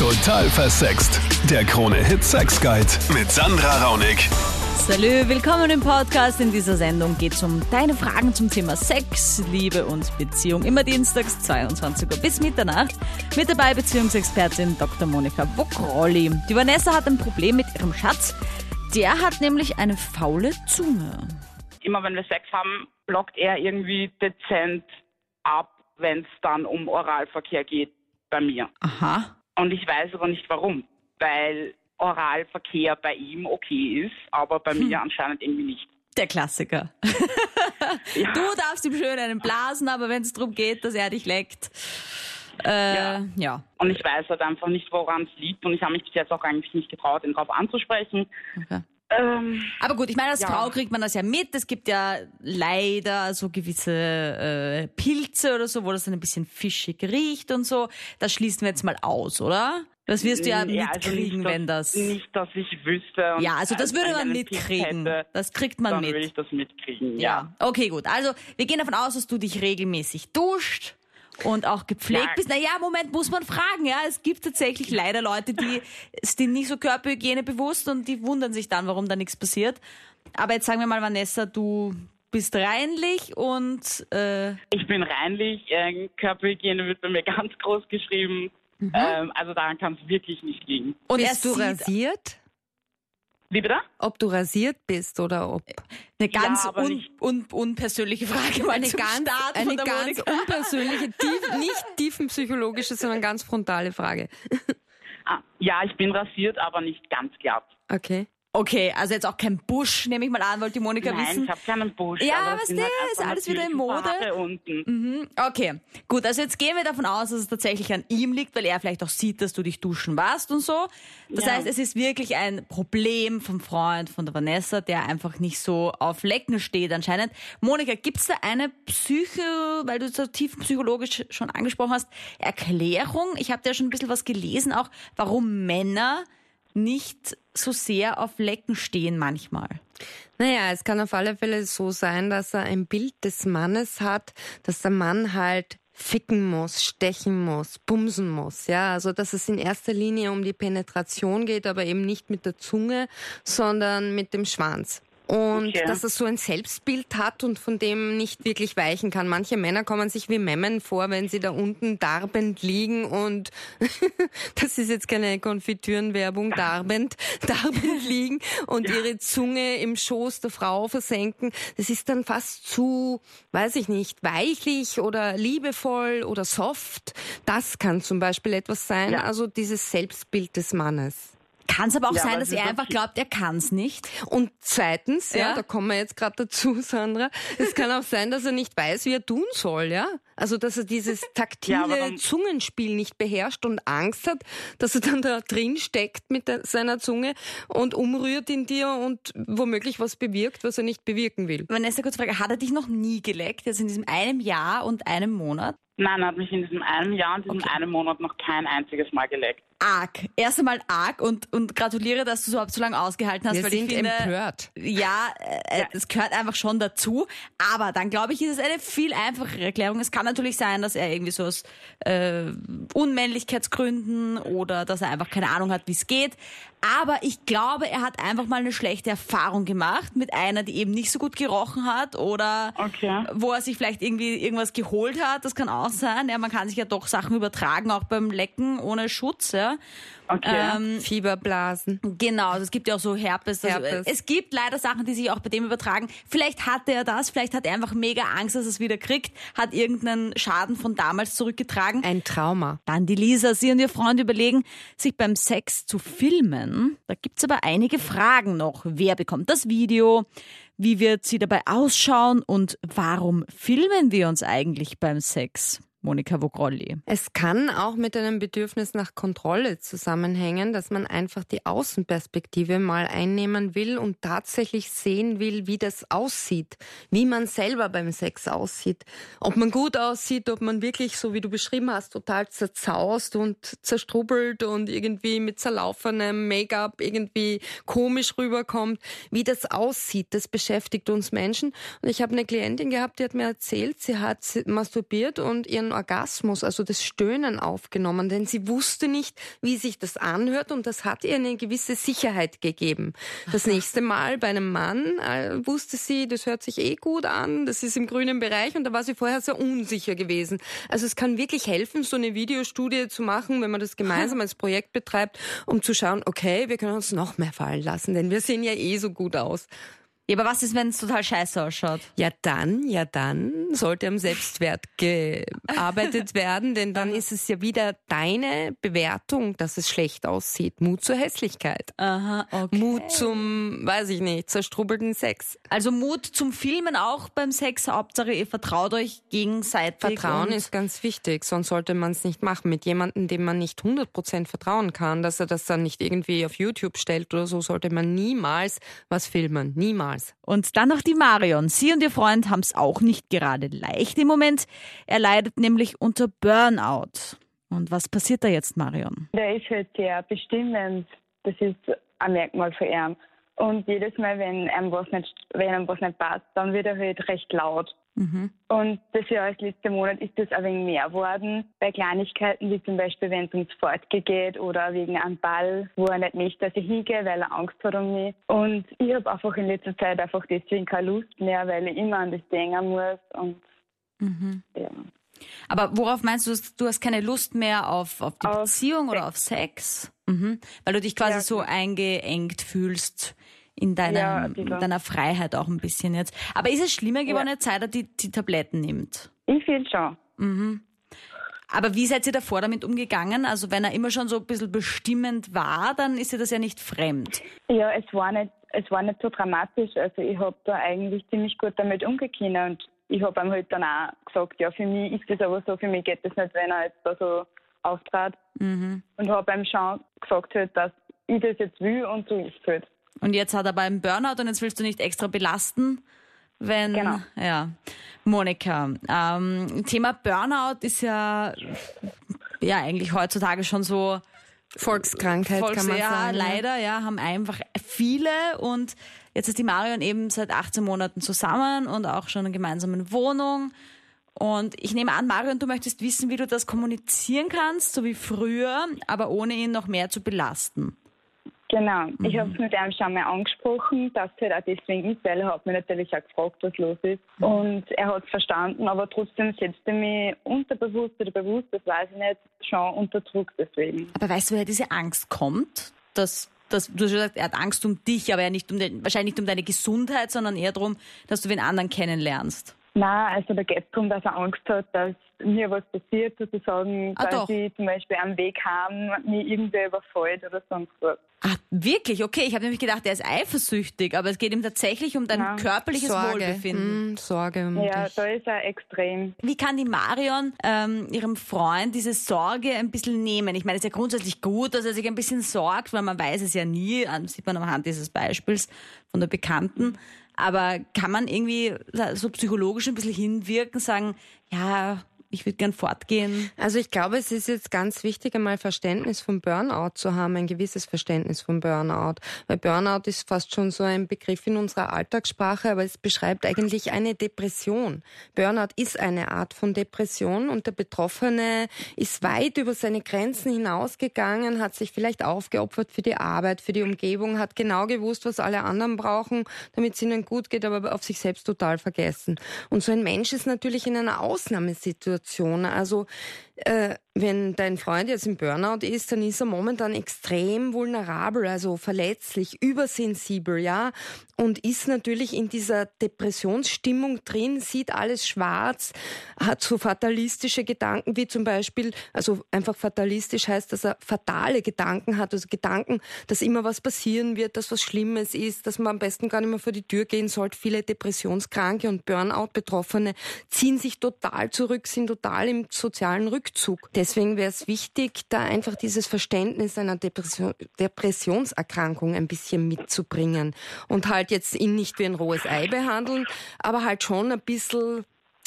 Total versext. Der Krone-Hit Sex Guide mit Sandra Raunig. Salü, willkommen im Podcast. In dieser Sendung geht es um deine Fragen zum Thema Sex, Liebe und Beziehung. Immer dienstags 22 Uhr bis Mitternacht. Mit dabei Beziehungsexpertin Dr. Monika Bokrolli. Die Vanessa hat ein Problem mit ihrem Schatz. Der hat nämlich eine faule Zunge. immer wenn wir Sex haben, blockt er irgendwie dezent ab, wenn es dann um Oralverkehr geht bei mir. Aha. Und ich weiß aber nicht warum, weil Oralverkehr bei ihm okay ist, aber bei mir anscheinend irgendwie nicht. Der Klassiker. Ja. Du darfst ihm schön einen blasen, aber wenn es darum geht, dass er dich leckt. Äh, ja. Ja. Und ich weiß halt einfach nicht, woran es liegt und ich habe mich bis jetzt auch eigentlich nicht getraut, ihn darauf anzusprechen. Okay. Ähm, Aber gut, ich meine, als Ja. Frau kriegt man das ja mit. Es gibt ja leider so gewisse äh, Pilze oder so, wo das dann ein bisschen fischig riecht und so. Das schließen wir jetzt mal aus, oder? Das wirst du ja also mitkriegen, nicht, wenn das. Nicht, dass ich wüsste. Ja, also das würde man mitkriegen. Hätte, Das kriegt man dann mit. würde ich das mitkriegen, Ja. ja. Okay, gut. Also wir gehen davon aus, dass du dich regelmäßig duscht und auch gepflegt Ja. bist. Naja, Moment, muss man fragen. Ja, es gibt tatsächlich leider Leute, die sind nicht so Körperhygiene bewusst und die wundern sich dann, warum da nichts passiert. Aber jetzt sagen wir mal, Vanessa, du bist reinlich und äh, Ich bin reinlich, äh, Körperhygiene wird bei mir ganz groß geschrieben. Ähm, also daran kann es wirklich nicht liegen. und bist er du sieht rasiert? Wie bitte? Ob du rasiert bist oder ob eine ganz aber un, un, unpersönliche Frage mal eine ganz, eine ganz Monika. unpersönliche, tief, nicht tiefenpsychologische, sondern ganz frontale Frage. Ah, ja, ich bin rasiert, aber nicht ganz glatt. Okay. Okay, also jetzt auch kein Busch, nehme ich mal an, wollte die Monika Nein, wissen. ich habe keinen Busch. Ja, aber was es der halt ist alles wieder in Mode. Unten. Okay, gut, also jetzt gehen wir davon aus, dass es tatsächlich an ihm liegt, weil er vielleicht auch sieht, dass du dich duschen warst und so. Das Ja. heißt, es ist wirklich ein Problem vom Freund von der Vanessa, der einfach nicht so auf Lecken steht anscheinend. Monika, gibt's da eine Psyche, weil du so tief psychologisch schon angesprochen hast, Erklärung? Ich habe da schon ein bisschen was gelesen, auch warum Männer nicht so sehr auf Lecken stehen manchmal. Naja, es kann auf alle Fälle so sein, dass er ein Bild des Mannes hat, dass der Mann halt ficken muss, stechen muss, bumsen muss, ja, also dass es in erster Linie um die Penetration geht, aber eben nicht mit der Zunge, sondern mit dem Schwanz. Und Okay. dass er so ein Selbstbild hat und von dem nicht wirklich weichen kann. Manche Männer kommen sich wie Memmen vor, wenn sie da unten darbend liegen und das ist jetzt keine Konfitürenwerbung, darbend, darbend liegen und ihre Zunge im Schoß der Frau versenken. Das ist dann fast zu, weiß ich nicht, weichlich oder liebevoll oder soft. Das kann zum Beispiel etwas sein, Ja. also dieses Selbstbild des Mannes. Kann es aber auch Ja, sein, dass es er einfach glaubt, er kann's nicht? Und zweitens, ja, Ja. da kommen wir jetzt gerade dazu, Sandra, es kann auch sein, dass er nicht weiß, wie er tun soll, ja? Also, dass er dieses taktile Ja, dann- Zungenspiel nicht beherrscht und Angst hat, dass er dann da drin steckt mit der, seiner Zunge und umrührt in dir und womöglich was bewirkt, was er nicht bewirken will. Vanessa, kurz Frage, hat er dich noch nie geleckt, jetzt in diesem einem Jahr und einem Monat? Nein, er hat mich in diesem einen Jahr und diesem Okay. einen Monat noch kein einziges Mal geleckt. Arg. Erst einmal arg und, und gratuliere, dass du so überhaupt so lange ausgehalten hast, Wir weil sind ich finde, empört. ja, äh, Ja. es gehört einfach schon dazu. Aber dann glaube ich, ist es eine viel einfachere Erklärung. Es kann natürlich sein, dass er irgendwie so aus äh, Unmännlichkeitsgründen oder dass er einfach keine Ahnung hat, wie es geht. Aber ich glaube, er hat einfach mal eine schlechte Erfahrung gemacht mit einer, die eben nicht so gut gerochen hat oder Okay. wo er sich vielleicht irgendwie irgendwas geholt hat. Das kann auch sein. Ja, man kann sich ja doch Sachen übertragen, auch beim Lecken ohne Schutz. Ja. Okay. Ähm, Fieberblasen. Genau, also es gibt ja auch so Herpes. Also Herpes. Es gibt leider Sachen, die sich auch bei dem übertragen. Vielleicht hatte er das, vielleicht hat er einfach mega Angst, dass er es wieder kriegt, hat irgendeinen Schaden von damals zurückgetragen. Ein Trauma. Dann die Lisa, sie und ihr Freund überlegen, sich beim Sex zu filmen. Da gibt's aber einige Fragen noch. Wer bekommt das Video? Wie wird sie dabei ausschauen? Und warum filmen wir uns eigentlich beim Sex? Monika Vogrolli. Es kann auch mit einem Bedürfnis nach Kontrolle zusammenhängen, dass man einfach die Außenperspektive mal einnehmen will und tatsächlich sehen will, wie das aussieht, wie man selber beim Sex aussieht. Ob man gut aussieht, ob man wirklich, so wie du beschrieben hast, total zerzaust und zerstrubbelt und irgendwie mit zerlaufenem Make-up irgendwie komisch rüberkommt, wie das aussieht, das beschäftigt uns Menschen. Und ich habe eine Klientin gehabt, die hat mir erzählt, sie hat masturbiert und ihren ihren Orgasmus, also das Stöhnen aufgenommen, denn sie wusste nicht, wie sich das anhört und das hat ihr eine gewisse Sicherheit gegeben. Das nächste Mal bei einem Mann äh, wusste sie, das hört sich eh gut an, das ist im grünen Bereich und da war sie vorher sehr unsicher gewesen. Also es kann wirklich helfen, so eine Videostudie zu machen, wenn man das gemeinsam als Projekt betreibt, um zu schauen, okay, wir können uns noch mehr fallen lassen, denn wir sehen ja eh so gut aus. Ja, aber was ist, wenn es total scheiße ausschaut? Ja, dann, ja, dann sollte am Selbstwert gearbeitet werden, denn dann ist es ja wieder deine Bewertung, dass es schlecht aussieht. Mut zur Hässlichkeit. Aha, okay. Mut zum, weiß ich nicht, zerstrubbelten Sex. Also Mut zum Filmen auch beim Sex. Hauptsache, ihr vertraut euch gegenseitig. Vertrauen ist ganz wichtig, sonst sollte man es nicht machen. Mit jemandem, dem man nicht 100% vertrauen kann, dass er das dann nicht irgendwie auf YouTube stellt oder so, sollte man niemals was filmen. Niemals damals. Und dann noch die Marion. Sie und ihr Freund haben es auch nicht gerade leicht im Moment. Er leidet nämlich unter Burnout. Und was passiert da jetzt, Marion? Der ist halt sehr bestimmend. Das ist ein Merkmal für ihn. Und jedes Mal, wenn einem was nicht, wenn einem was nicht passt, dann wird er halt recht laut. Mhm. Und das Jahr als letzter Monat ist das ein wenig mehr geworden. Bei Kleinigkeiten, wie zum Beispiel, wenn es ums Fortgehen geht oder wegen einem Ball, wo er nicht möchte, dass ich hingehe, weil er Angst hat um mich. Und ich habe einfach in letzter Zeit einfach deswegen keine Lust mehr, weil ich immer an das denken muss. Und mhm. ja. Aber worauf meinst du, du hast keine Lust mehr auf, auf die auf Beziehung Sex. oder auf Sex? Mhm. Weil du dich quasi ja. so eingeengt fühlst in deiner, ja, deiner Freiheit auch ein bisschen jetzt. Aber ist es schlimmer geworden, ja. seit er die, die Tabletten nimmt? Ich finde schon. Mhm. Aber wie seid ihr davor damit umgegangen? Also wenn er immer schon so ein bisschen bestimmend war, dann ist dir das ja nicht fremd. Ja, es war nicht, es war nicht so dramatisch. Also ich habe da eigentlich ziemlich gut damit umgegangen und ich habe ihm halt dann auch gesagt, ja, für mich ist das aber so, für mich geht das nicht, wenn er jetzt da so auftrat. Mhm. Und habe ihm schon gesagt, halt, dass ich das jetzt will und so ist es halt. Und jetzt hat er beim Burnout und jetzt willst du nicht extra belasten, wenn. Genau. Ja. Monika, ähm, Thema Burnout ist ja, ja eigentlich heutzutage schon so. Volkskrankheit Volks, kann man ja, sagen. Ja, leider, ja, haben einfach viele und jetzt ist die Marion eben seit 18 Monaten zusammen und auch schon in einer gemeinsamen Wohnung. Und ich nehme an, Marion, du möchtest wissen, wie du das kommunizieren kannst, so wie früher, aber ohne ihn noch mehr zu belasten. Genau, mhm. ich habe es mit ihm schon mal angesprochen, dass es halt auch deswegen ist, weil er hat mich natürlich auch gefragt, was los ist. Mhm. Und er hat es verstanden, aber trotzdem setzt er mich unterbewusst oder bewusst, das weiß ich nicht, schon unter Druck deswegen. Aber weißt du, woher diese Angst kommt? Dass, dass, du hast gesagt, er hat Angst um dich, aber er nicht um den, wahrscheinlich nicht um deine Gesundheit, sondern eher darum, dass du den anderen kennenlernst. Nein, also da geht es darum, dass er Angst hat, dass mir was passiert, sozusagen, ah, dass ich zum Beispiel am Weg haben, mir irgendwer überfällt oder sonst was. Ah, wirklich? Okay, ich habe nämlich gedacht, er ist eifersüchtig, aber es geht ihm tatsächlich um dein ja. körperliches Sorge. Wohlbefinden. Mm, Sorge um Ja, dich. da ist er extrem. Wie kann die Marion ähm, ihrem Freund diese Sorge ein bisschen nehmen? Ich meine, es ist ja grundsätzlich gut, dass er sich ein bisschen sorgt, weil man weiß es ja nie, sieht man anhand dieses Beispiels von der Bekannten. Aber kann man irgendwie so psychologisch ein bisschen hinwirken, sagen, ja, ich würde gern fortgehen. Also ich glaube, es ist jetzt ganz wichtig, einmal Verständnis vom Burnout zu haben, ein gewisses Verständnis vom Burnout. Weil Burnout ist fast schon so ein Begriff in unserer Alltagssprache, aber es beschreibt eigentlich eine Depression. Burnout ist eine Art von Depression und der Betroffene ist weit über seine Grenzen hinausgegangen, hat sich vielleicht aufgeopfert für die Arbeit, für die Umgebung, hat genau gewusst, was alle anderen brauchen, damit es ihnen gut geht, aber auf sich selbst total vergessen. Und so ein Mensch ist natürlich in einer Ausnahmesituation Situation. Also äh, wenn dein Freund jetzt im Burnout ist, dann ist er momentan extrem vulnerabel, also verletzlich, übersensibel, ja, und ist natürlich in dieser Depressionsstimmung drin, sieht alles schwarz, hat so fatalistische Gedanken wie zum Beispiel, also einfach fatalistisch heißt, dass er fatale Gedanken hat, also Gedanken, dass immer was passieren wird, dass was Schlimmes ist, dass man am besten gar nicht mehr vor die Tür gehen sollte. Viele Depressionskranke und Burnout-Betroffene ziehen sich total zurück, sind total im sozialen Rückzug. Deswegen wäre es wichtig, da einfach dieses Verständnis einer Depression, Depressionserkrankung ein bisschen mitzubringen und halt jetzt ihn nicht wie ein rohes Ei behandeln, aber halt schon ein bisschen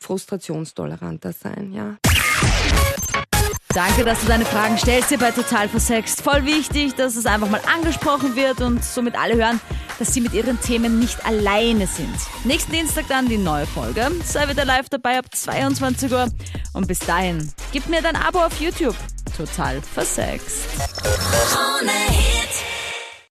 frustrationstoleranter sein, ja. Danke, dass du deine Fragen stellst hier bei Total Versext. Voll wichtig, dass es einfach mal angesprochen wird und somit alle hören, dass sie mit ihren Themen nicht alleine sind. Nächsten Dienstag dann die neue Folge. Sei wieder live dabei ab 22 Uhr. Und bis dahin, gib mir dein Abo auf YouTube. Total versext.